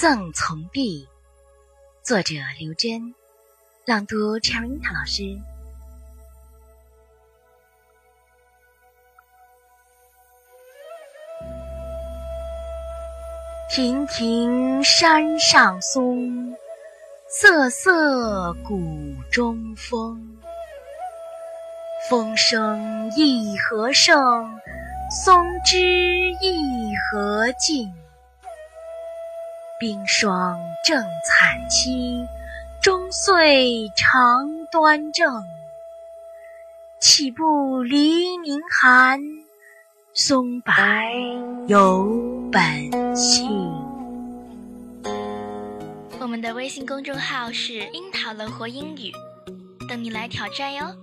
赠从弟，作者刘真，朗读陈樱桃老师。亭亭山上松，瑟瑟谷中风。风声一何盛，松枝一何静。冰霜正惨凄，终岁常端正。岂不黎明寒，松柏有本性。我们的微信公众号是“樱桃乐活英语”，等你来挑战哟。